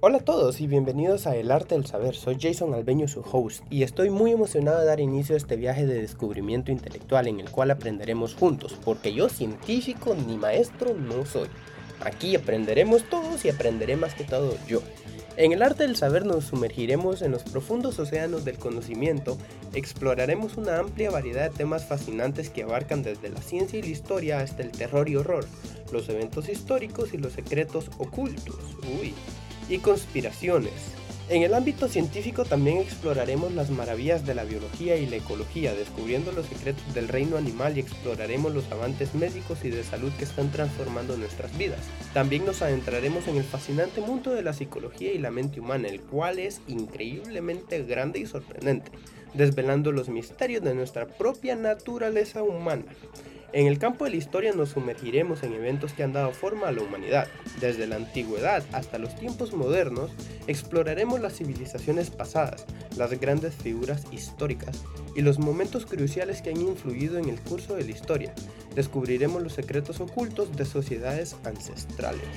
Hola a todos y bienvenidos a El Arte del Saber. Soy Jason Albeño, su host, y estoy muy emocionado de dar inicio a este viaje de descubrimiento intelectual en el cual aprenderemos juntos, porque yo científico ni maestro no soy. Aquí aprenderemos todos y aprenderé más que todo yo. En el arte del saber nos sumergiremos en los profundos océanos del conocimiento, exploraremos una amplia variedad de temas fascinantes que abarcan desde la ciencia y la historia hasta el terror y horror, los eventos históricos y los secretos ocultos. Uy, y conspiraciones. En el ámbito científico también exploraremos las maravillas de la biología y la ecología, descubriendo los secretos del reino animal y exploraremos los avances médicos y de salud que están transformando nuestras vidas. También nos adentraremos en el fascinante mundo de la psicología y la mente humana, el cual es increíblemente grande y sorprendente, desvelando los misterios de nuestra propia naturaleza humana. En el campo de la historia nos sumergiremos en eventos que han dado forma a la humanidad. Desde la antigüedad hasta los tiempos modernos, exploraremos las civilizaciones pasadas, las grandes figuras históricas y los momentos cruciales que han influido en el curso de la historia. Descubriremos los secretos ocultos de sociedades ancestrales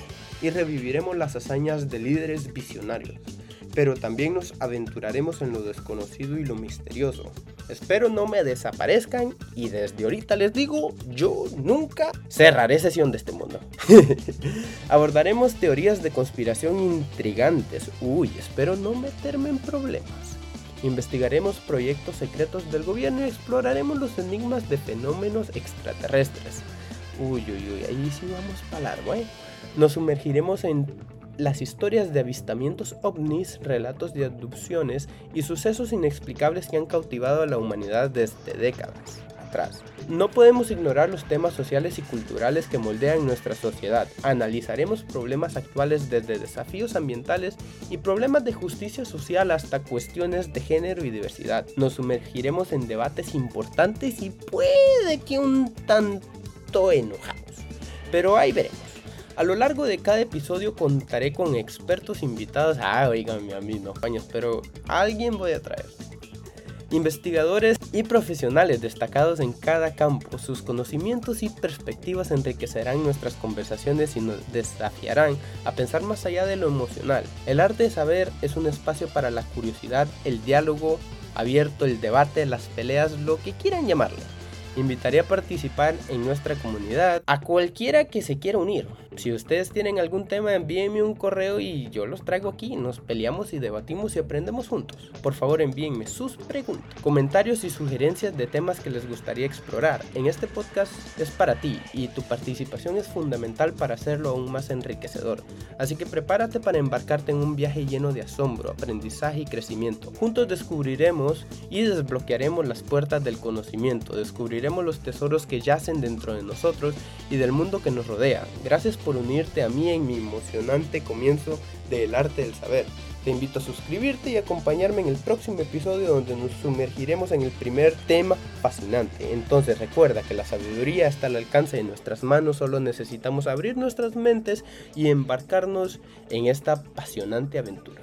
y reviviremos las hazañas de líderes visionarios pero también nos aventuraremos en lo desconocido y lo misterioso. Espero no me desaparezcan y desde ahorita les digo, yo nunca cerraré sesión de este mundo. Abordaremos teorías de conspiración intrigantes. Uy, espero no meterme en problemas. Investigaremos proyectos secretos del gobierno y exploraremos los enigmas de fenómenos extraterrestres. Uy, uy, uy, ahí sí vamos para largo, ¿eh? Nos sumergiremos en las historias de avistamientos ovnis, relatos de abducciones y sucesos inexplicables que han cautivado a la humanidad desde décadas atrás. No podemos ignorar los temas sociales y culturales que moldean nuestra sociedad. Analizaremos problemas actuales desde desafíos ambientales y problemas de justicia social hasta cuestiones de género y diversidad. Nos sumergiremos en debates importantes y puede que un tanto enojados. Pero ahí veremos. A lo largo de cada episodio contaré con expertos invitados. Ah, oiganme a mí, no paños, pero alguien voy a traer. Investigadores y profesionales destacados en cada campo, sus conocimientos y perspectivas enriquecerán nuestras conversaciones y nos desafiarán a pensar más allá de lo emocional. El arte de saber es un espacio para la curiosidad, el diálogo abierto, el debate, las peleas, lo que quieran llamarle. Invitaré a participar en nuestra comunidad a cualquiera que se quiera unir. Si ustedes tienen algún tema, envíenme un correo y yo los traigo aquí. Nos peleamos y debatimos y aprendemos juntos. Por favor, envíenme sus preguntas, comentarios y sugerencias de temas que les gustaría explorar. En este podcast es para ti y tu participación es fundamental para hacerlo aún más enriquecedor. Así que prepárate para embarcarte en un viaje lleno de asombro, aprendizaje y crecimiento. Juntos descubriremos y desbloquearemos las puertas del conocimiento. Descubriremos los tesoros que yacen dentro de nosotros y del mundo que nos rodea. Gracias por unirte a mí en mi emocionante comienzo del arte del saber. Te invito a suscribirte y acompañarme en el próximo episodio donde nos sumergiremos en el primer tema fascinante. Entonces recuerda que la sabiduría está al alcance de nuestras manos, solo necesitamos abrir nuestras mentes y embarcarnos en esta apasionante aventura.